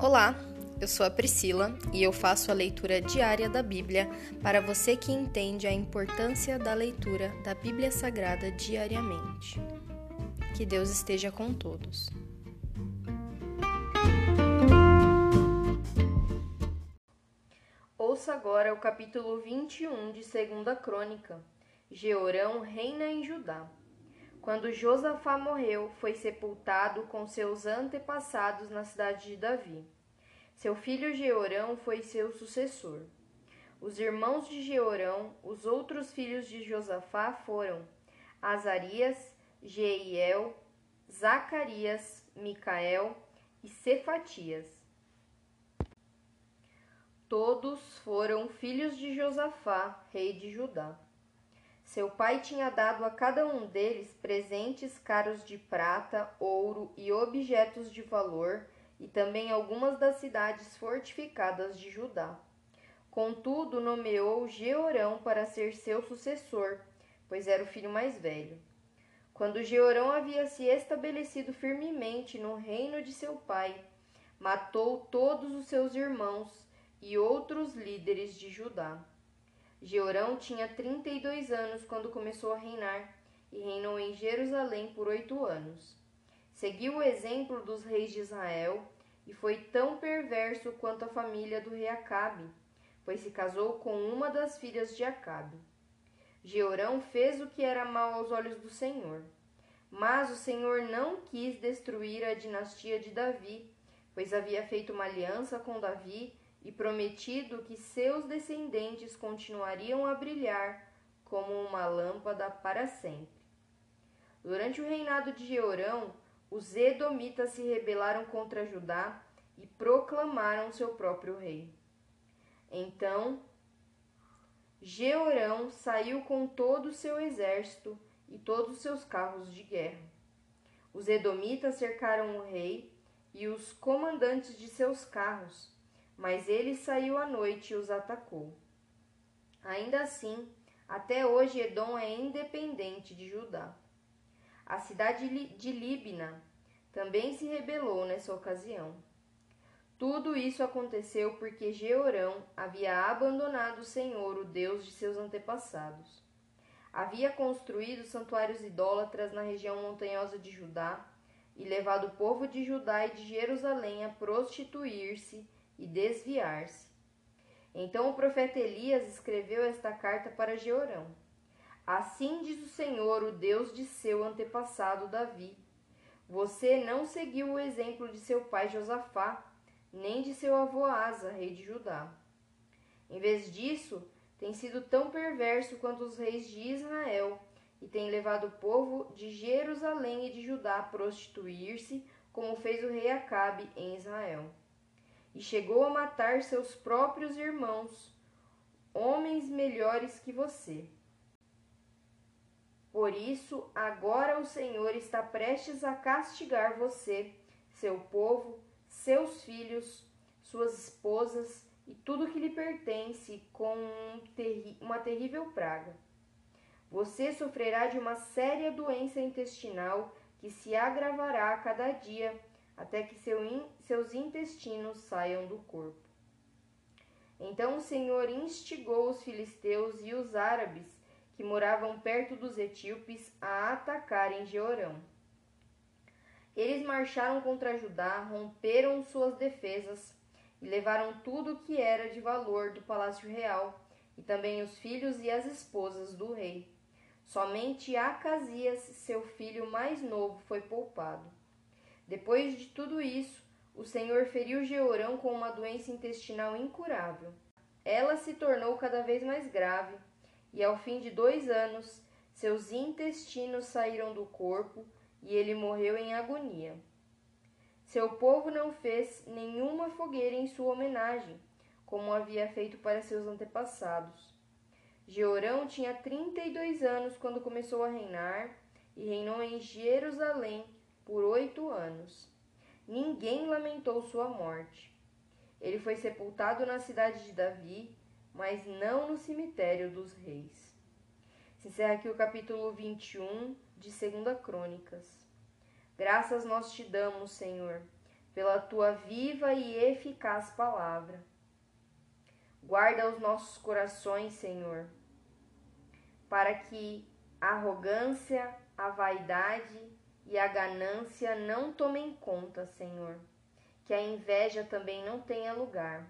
Olá, eu sou a Priscila e eu faço a leitura diária da Bíblia para você que entende a importância da leitura da Bíblia Sagrada diariamente. Que Deus esteja com todos. Ouça agora o capítulo 21 de 2 Crônica. Georão reina em Judá. Quando Josafá morreu, foi sepultado com seus antepassados na cidade de Davi. Seu filho Jeorão foi seu sucessor. Os irmãos de Jeorão, os outros filhos de Josafá foram Azarias, Jeiel, Zacarias, Micael e Cefatias. Todos foram filhos de Josafá, rei de Judá. Seu pai tinha dado a cada um deles presentes caros de prata, ouro e objetos de valor, e também algumas das cidades fortificadas de Judá. Contudo, nomeou Georão para ser seu sucessor, pois era o filho mais velho. Quando Georão havia se estabelecido firmemente no reino de seu pai, matou todos os seus irmãos e outros líderes de Judá. Georão tinha trinta e dois anos quando começou a reinar, e reinou em Jerusalém por oito anos. Seguiu o exemplo dos reis de Israel, e foi tão perverso quanto a família do rei Acabe, pois se casou com uma das filhas de Acabe. Georão fez o que era mal aos olhos do Senhor. Mas o Senhor não quis destruir a dinastia de Davi, pois havia feito uma aliança com Davi e prometido que seus descendentes continuariam a brilhar como uma lâmpada para sempre. Durante o reinado de Jeorão, os Edomitas se rebelaram contra Judá e proclamaram seu próprio rei. Então, Jeorão saiu com todo o seu exército e todos os seus carros de guerra. Os Edomitas cercaram o rei e os comandantes de seus carros mas ele saiu à noite e os atacou. Ainda assim, até hoje Edom é independente de Judá. A cidade de Líbina também se rebelou nessa ocasião. Tudo isso aconteceu porque Jeorão havia abandonado o Senhor, o Deus de seus antepassados. Havia construído santuários idólatras na região montanhosa de Judá e levado o povo de Judá e de Jerusalém a prostituir-se e desviar-se. Então o profeta Elias escreveu esta carta para Jeorão. Assim diz o Senhor, o Deus de seu antepassado Davi: Você não seguiu o exemplo de seu pai Josafá, nem de seu avô Asa, rei de Judá. Em vez disso, tem sido tão perverso quanto os reis de Israel, e tem levado o povo de Jerusalém e de Judá a prostituir-se, como fez o rei Acabe em Israel e chegou a matar seus próprios irmãos, homens melhores que você. Por isso, agora o Senhor está prestes a castigar você, seu povo, seus filhos, suas esposas e tudo que lhe pertence com uma terrível praga. Você sofrerá de uma séria doença intestinal que se agravará a cada dia até que seu in, seus intestinos saiam do corpo. Então o Senhor instigou os filisteus e os árabes que moravam perto dos etíopes a atacarem Jeorão. Eles marcharam contra Judá, romperam suas defesas e levaram tudo o que era de valor do palácio real, e também os filhos e as esposas do rei. Somente Acasias, seu filho mais novo, foi poupado. Depois de tudo isso, o Senhor feriu Jeorão com uma doença intestinal incurável. Ela se tornou cada vez mais grave, e ao fim de dois anos, seus intestinos saíram do corpo e ele morreu em agonia. Seu povo não fez nenhuma fogueira em sua homenagem, como havia feito para seus antepassados. Jeorão tinha trinta e dois anos quando começou a reinar e reinou em Jerusalém por oito anos. Ninguém lamentou sua morte. Ele foi sepultado na cidade de Davi, mas não no cemitério dos reis. Se encerra aqui o capítulo 21 de 2 Crônicas. Graças nós te damos, Senhor, pela tua viva e eficaz palavra. Guarda os nossos corações, Senhor, para que a arrogância, a vaidade e a ganância não tomem conta, Senhor. Que a inveja também não tenha lugar.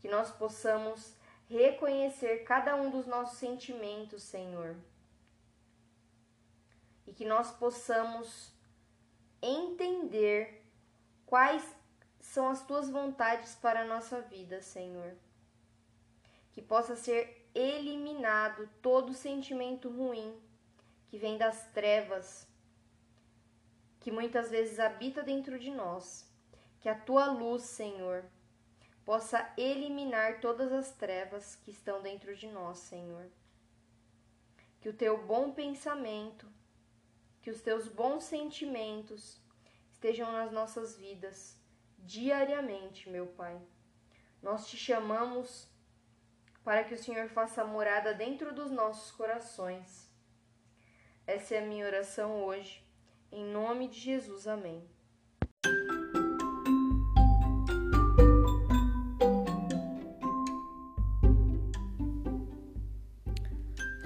Que nós possamos reconhecer cada um dos nossos sentimentos, Senhor. E que nós possamos entender quais são as tuas vontades para a nossa vida, Senhor. Que possa ser eliminado todo sentimento ruim que vem das trevas, que muitas vezes habita dentro de nós. Que a tua luz, Senhor, possa eliminar todas as trevas que estão dentro de nós, Senhor. Que o teu bom pensamento, que os teus bons sentimentos estejam nas nossas vidas diariamente, meu Pai. Nós te chamamos para que o Senhor faça morada dentro dos nossos corações. Essa é a minha oração hoje. Em nome de Jesus, amém.